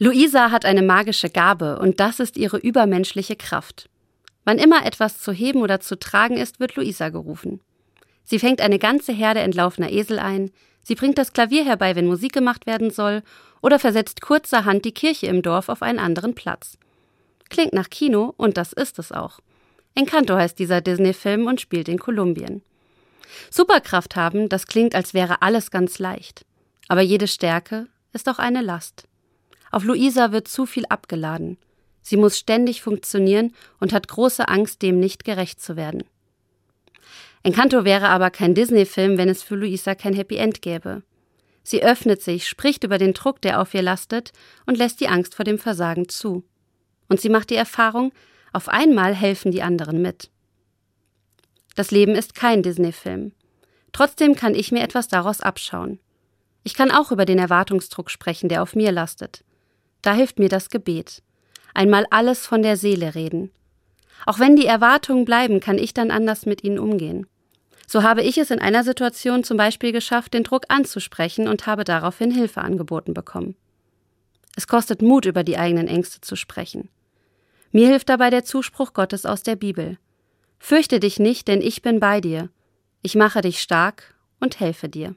Luisa hat eine magische Gabe und das ist ihre übermenschliche Kraft. Wann immer etwas zu heben oder zu tragen ist, wird Luisa gerufen. Sie fängt eine ganze Herde entlaufener Esel ein, sie bringt das Klavier herbei, wenn Musik gemacht werden soll, oder versetzt kurzerhand die Kirche im Dorf auf einen anderen Platz. Klingt nach Kino und das ist es auch. Encanto heißt dieser Disney-Film und spielt in Kolumbien. Superkraft haben, das klingt, als wäre alles ganz leicht. Aber jede Stärke ist auch eine Last. Auf Luisa wird zu viel abgeladen. Sie muss ständig funktionieren und hat große Angst, dem nicht gerecht zu werden. Encanto wäre aber kein Disney-Film, wenn es für Luisa kein Happy End gäbe. Sie öffnet sich, spricht über den Druck, der auf ihr lastet, und lässt die Angst vor dem Versagen zu. Und sie macht die Erfahrung, auf einmal helfen die anderen mit. Das Leben ist kein Disney-Film. Trotzdem kann ich mir etwas daraus abschauen. Ich kann auch über den Erwartungsdruck sprechen, der auf mir lastet. Da hilft mir das Gebet. Einmal alles von der Seele reden. Auch wenn die Erwartungen bleiben, kann ich dann anders mit ihnen umgehen. So habe ich es in einer Situation zum Beispiel geschafft, den Druck anzusprechen und habe daraufhin Hilfe angeboten bekommen. Es kostet Mut, über die eigenen Ängste zu sprechen. Mir hilft dabei der Zuspruch Gottes aus der Bibel. Fürchte dich nicht, denn ich bin bei dir. Ich mache dich stark und helfe dir.